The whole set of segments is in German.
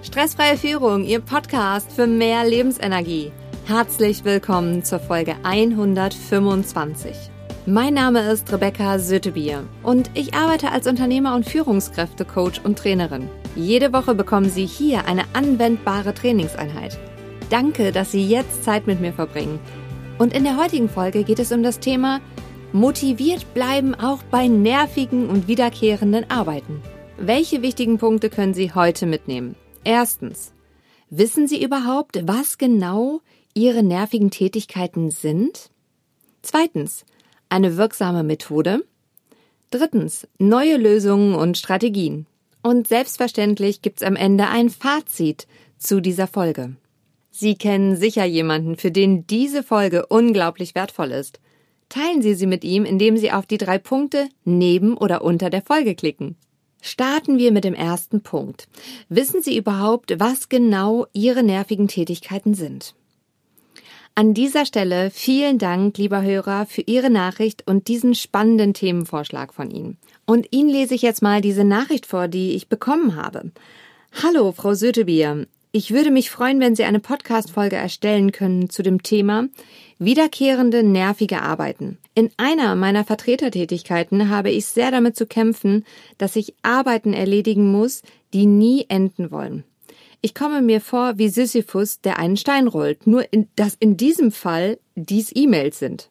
Stressfreie Führung, Ihr Podcast für mehr Lebensenergie. Herzlich willkommen zur Folge 125. Mein Name ist Rebecca Sötebier und ich arbeite als Unternehmer und Führungskräftecoach und Trainerin. Jede Woche bekommen Sie hier eine anwendbare Trainingseinheit. Danke, dass Sie jetzt Zeit mit mir verbringen. Und in der heutigen Folge geht es um das Thema Motiviert bleiben auch bei nervigen und wiederkehrenden Arbeiten. Welche wichtigen Punkte können Sie heute mitnehmen? Erstens. Wissen Sie überhaupt, was genau Ihre nervigen Tätigkeiten sind? Zweitens. Eine wirksame Methode. Drittens. Neue Lösungen und Strategien. Und selbstverständlich gibt's am Ende ein Fazit zu dieser Folge. Sie kennen sicher jemanden, für den diese Folge unglaublich wertvoll ist. Teilen Sie sie mit ihm, indem Sie auf die drei Punkte neben oder unter der Folge klicken. Starten wir mit dem ersten Punkt. Wissen Sie überhaupt, was genau Ihre nervigen Tätigkeiten sind? An dieser Stelle vielen Dank, lieber Hörer, für Ihre Nachricht und diesen spannenden Themenvorschlag von Ihnen. Und Ihnen lese ich jetzt mal diese Nachricht vor, die ich bekommen habe. Hallo, Frau Sötebier. Ich würde mich freuen, wenn Sie eine Podcast-Folge erstellen können zu dem Thema wiederkehrende nervige Arbeiten. In einer meiner Vertretertätigkeiten habe ich sehr damit zu kämpfen, dass ich Arbeiten erledigen muss, die nie enden wollen. Ich komme mir vor wie Sisyphus, der einen Stein rollt, nur in, dass in diesem Fall dies E-Mails sind.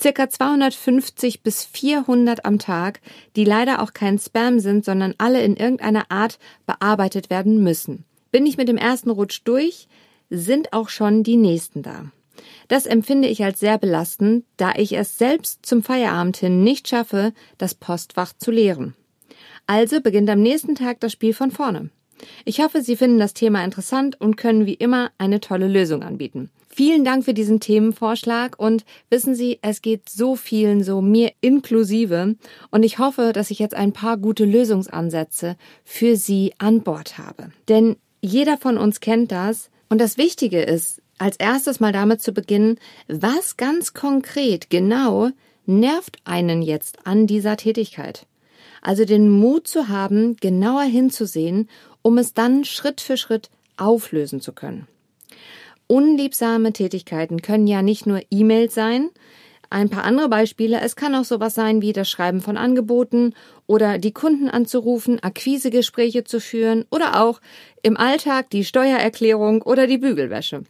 Circa 250 bis 400 am Tag, die leider auch kein Spam sind, sondern alle in irgendeiner Art bearbeitet werden müssen. Bin ich mit dem ersten Rutsch durch, sind auch schon die nächsten da. Das empfinde ich als sehr belastend, da ich es selbst zum Feierabend hin nicht schaffe, das Postfach zu leeren. Also beginnt am nächsten Tag das Spiel von vorne. Ich hoffe, Sie finden das Thema interessant und können wie immer eine tolle Lösung anbieten. Vielen Dank für diesen Themenvorschlag und wissen Sie, es geht so vielen so, mir inklusive und ich hoffe, dass ich jetzt ein paar gute Lösungsansätze für Sie an Bord habe. Denn jeder von uns kennt das. Und das Wichtige ist, als erstes mal damit zu beginnen, was ganz konkret genau nervt einen jetzt an dieser Tätigkeit. Also den Mut zu haben, genauer hinzusehen, um es dann Schritt für Schritt auflösen zu können. Unliebsame Tätigkeiten können ja nicht nur E-Mails sein, ein paar andere Beispiele. Es kann auch sowas sein wie das Schreiben von Angeboten oder die Kunden anzurufen, Akquisegespräche zu führen oder auch im Alltag die Steuererklärung oder die Bügelwäsche.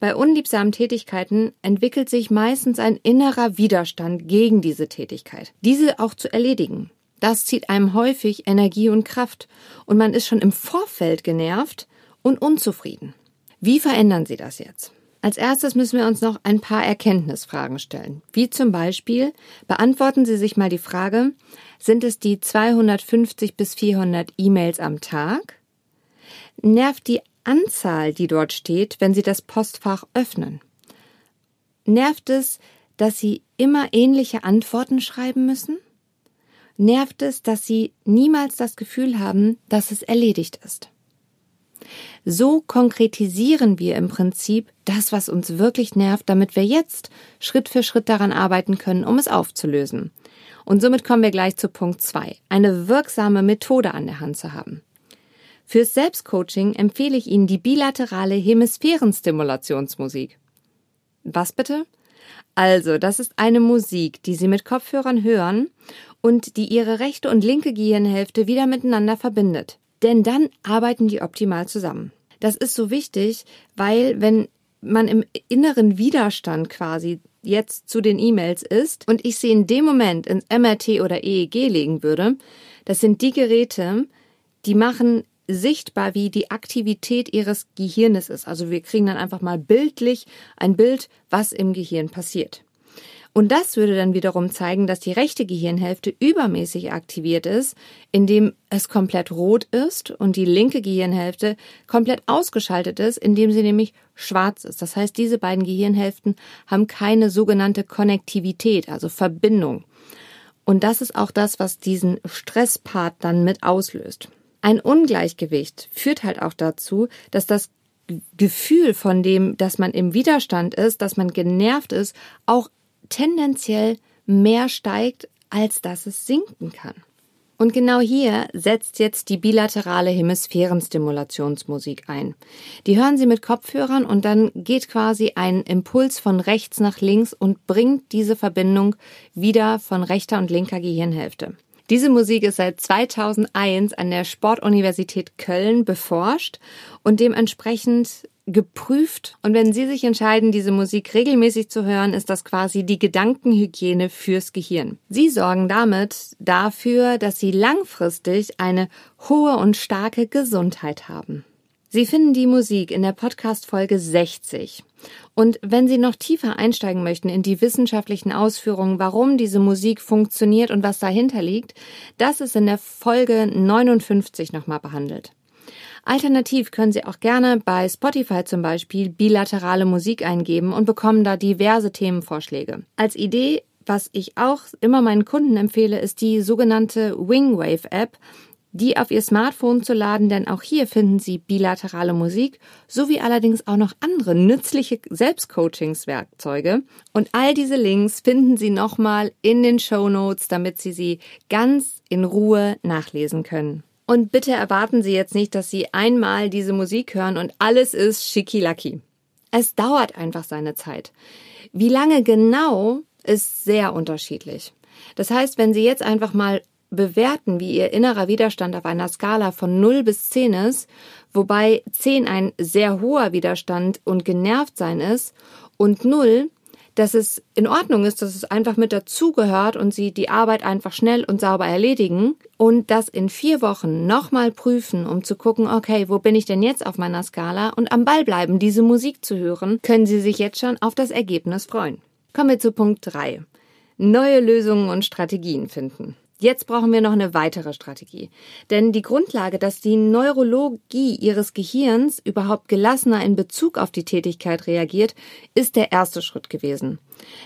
Bei unliebsamen Tätigkeiten entwickelt sich meistens ein innerer Widerstand gegen diese Tätigkeit, diese auch zu erledigen. Das zieht einem häufig Energie und Kraft und man ist schon im Vorfeld genervt und unzufrieden. Wie verändern Sie das jetzt? Als erstes müssen wir uns noch ein paar Erkenntnisfragen stellen. Wie zum Beispiel, beantworten Sie sich mal die Frage, sind es die 250 bis 400 E-Mails am Tag? Nervt die Anzahl, die dort steht, wenn Sie das Postfach öffnen? Nervt es, dass Sie immer ähnliche Antworten schreiben müssen? Nervt es, dass Sie niemals das Gefühl haben, dass es erledigt ist? So konkretisieren wir im Prinzip das, was uns wirklich nervt, damit wir jetzt Schritt für Schritt daran arbeiten können, um es aufzulösen. Und somit kommen wir gleich zu Punkt zwei: eine wirksame Methode an der Hand zu haben. Fürs Selbstcoaching empfehle ich Ihnen die bilaterale Hemisphärenstimulationsmusik. Was bitte? Also, das ist eine Musik, die Sie mit Kopfhörern hören und die Ihre rechte und linke Gehirnhälfte wieder miteinander verbindet denn dann arbeiten die optimal zusammen. Das ist so wichtig, weil wenn man im inneren Widerstand quasi jetzt zu den E-Mails ist und ich sie in dem Moment ins MRT oder EEG legen würde, das sind die Geräte, die machen sichtbar, wie die Aktivität ihres Gehirnes ist. Also wir kriegen dann einfach mal bildlich ein Bild, was im Gehirn passiert. Und das würde dann wiederum zeigen, dass die rechte Gehirnhälfte übermäßig aktiviert ist, indem es komplett rot ist und die linke Gehirnhälfte komplett ausgeschaltet ist, indem sie nämlich schwarz ist. Das heißt, diese beiden Gehirnhälften haben keine sogenannte Konnektivität, also Verbindung. Und das ist auch das, was diesen Stresspart dann mit auslöst. Ein Ungleichgewicht führt halt auch dazu, dass das Gefühl von dem, dass man im Widerstand ist, dass man genervt ist, auch tendenziell mehr steigt, als dass es sinken kann. Und genau hier setzt jetzt die bilaterale Hemisphärenstimulationsmusik ein. Die hören Sie mit Kopfhörern und dann geht quasi ein Impuls von rechts nach links und bringt diese Verbindung wieder von rechter und linker Gehirnhälfte. Diese Musik ist seit 2001 an der Sportuniversität Köln beforscht und dementsprechend geprüft. Und wenn Sie sich entscheiden, diese Musik regelmäßig zu hören, ist das quasi die Gedankenhygiene fürs Gehirn. Sie sorgen damit dafür, dass Sie langfristig eine hohe und starke Gesundheit haben. Sie finden die Musik in der Podcast-Folge 60. Und wenn Sie noch tiefer einsteigen möchten in die wissenschaftlichen Ausführungen, warum diese Musik funktioniert und was dahinter liegt, das ist in der Folge 59 nochmal behandelt. Alternativ können Sie auch gerne bei Spotify zum Beispiel bilaterale Musik eingeben und bekommen da diverse Themenvorschläge. Als Idee, was ich auch immer meinen Kunden empfehle, ist die sogenannte Wingwave App die auf Ihr Smartphone zu laden, denn auch hier finden Sie bilaterale Musik sowie allerdings auch noch andere nützliche Selbstcoachingswerkzeuge. Und all diese Links finden Sie nochmal in den Show Notes, damit Sie sie ganz in Ruhe nachlesen können. Und bitte erwarten Sie jetzt nicht, dass Sie einmal diese Musik hören und alles ist schickilacki. Es dauert einfach seine Zeit. Wie lange genau ist sehr unterschiedlich. Das heißt, wenn Sie jetzt einfach mal bewerten, wie Ihr innerer Widerstand auf einer Skala von 0 bis 10 ist, wobei 10 ein sehr hoher Widerstand und genervt sein ist und 0 dass es in Ordnung ist, dass es einfach mit dazugehört und sie die Arbeit einfach schnell und sauber erledigen und das in vier Wochen nochmal prüfen, um zu gucken, okay, wo bin ich denn jetzt auf meiner Skala und am Ball bleiben, diese Musik zu hören, können Sie sich jetzt schon auf das Ergebnis freuen. Kommen wir zu Punkt drei: Neue Lösungen und Strategien finden. Jetzt brauchen wir noch eine weitere Strategie. Denn die Grundlage, dass die Neurologie Ihres Gehirns überhaupt gelassener in Bezug auf die Tätigkeit reagiert, ist der erste Schritt gewesen.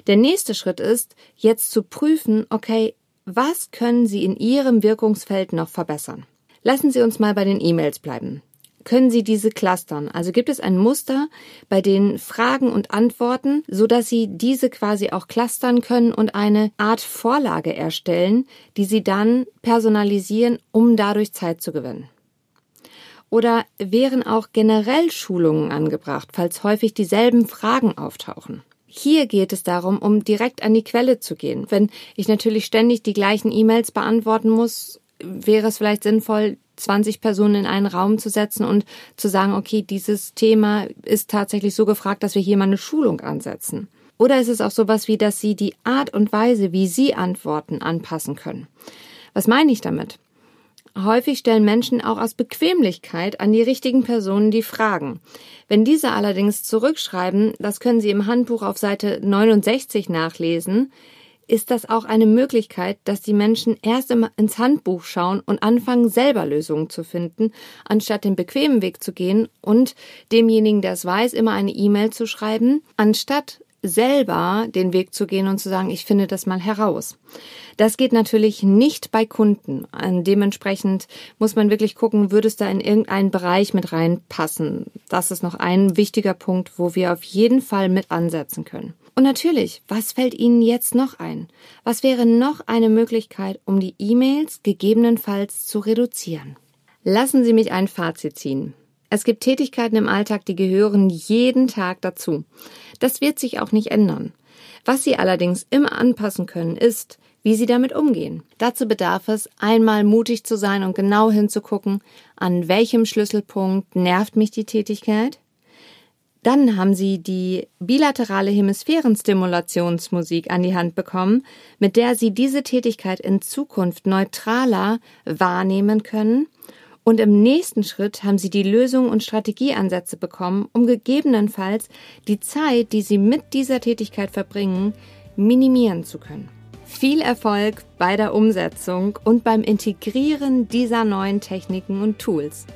Der nächste Schritt ist, jetzt zu prüfen, okay, was können Sie in Ihrem Wirkungsfeld noch verbessern? Lassen Sie uns mal bei den E-Mails bleiben können Sie diese clustern? Also gibt es ein Muster bei den Fragen und Antworten, so dass Sie diese quasi auch clustern können und eine Art Vorlage erstellen, die Sie dann personalisieren, um dadurch Zeit zu gewinnen? Oder wären auch generell Schulungen angebracht, falls häufig dieselben Fragen auftauchen? Hier geht es darum, um direkt an die Quelle zu gehen. Wenn ich natürlich ständig die gleichen E-Mails beantworten muss, wäre es vielleicht sinnvoll, 20 Personen in einen Raum zu setzen und zu sagen, okay, dieses Thema ist tatsächlich so gefragt, dass wir hier mal eine Schulung ansetzen. Oder ist es auch sowas wie, dass Sie die Art und Weise, wie Sie antworten, anpassen können? Was meine ich damit? Häufig stellen Menschen auch aus Bequemlichkeit an die richtigen Personen die Fragen. Wenn diese allerdings zurückschreiben, das können Sie im Handbuch auf Seite 69 nachlesen, ist das auch eine Möglichkeit, dass die Menschen erst ins Handbuch schauen und anfangen, selber Lösungen zu finden, anstatt den bequemen Weg zu gehen und demjenigen, der es weiß, immer eine E-Mail zu schreiben, anstatt selber den Weg zu gehen und zu sagen, ich finde das mal heraus. Das geht natürlich nicht bei Kunden. Dementsprechend muss man wirklich gucken, würde es da in irgendeinen Bereich mit reinpassen. Das ist noch ein wichtiger Punkt, wo wir auf jeden Fall mit ansetzen können. Und natürlich, was fällt Ihnen jetzt noch ein? Was wäre noch eine Möglichkeit, um die E-Mails gegebenenfalls zu reduzieren? Lassen Sie mich ein Fazit ziehen. Es gibt Tätigkeiten im Alltag, die gehören jeden Tag dazu. Das wird sich auch nicht ändern. Was Sie allerdings immer anpassen können, ist, wie Sie damit umgehen. Dazu bedarf es, einmal mutig zu sein und genau hinzugucken, an welchem Schlüsselpunkt nervt mich die Tätigkeit, dann haben sie die bilaterale Hemisphärenstimulationsmusik an die Hand bekommen, mit der sie diese Tätigkeit in Zukunft neutraler wahrnehmen können. Und im nächsten Schritt haben sie die Lösung und Strategieansätze bekommen, um gegebenenfalls die Zeit, die sie mit dieser Tätigkeit verbringen, minimieren zu können. Viel Erfolg bei der Umsetzung und beim Integrieren dieser neuen Techniken und Tools.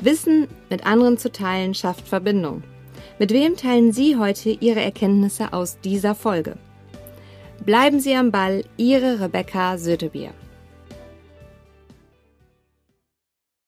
Wissen mit anderen zu teilen schafft Verbindung. Mit wem teilen Sie heute Ihre Erkenntnisse aus dieser Folge? Bleiben Sie am Ball, Ihre Rebecca Sötebier.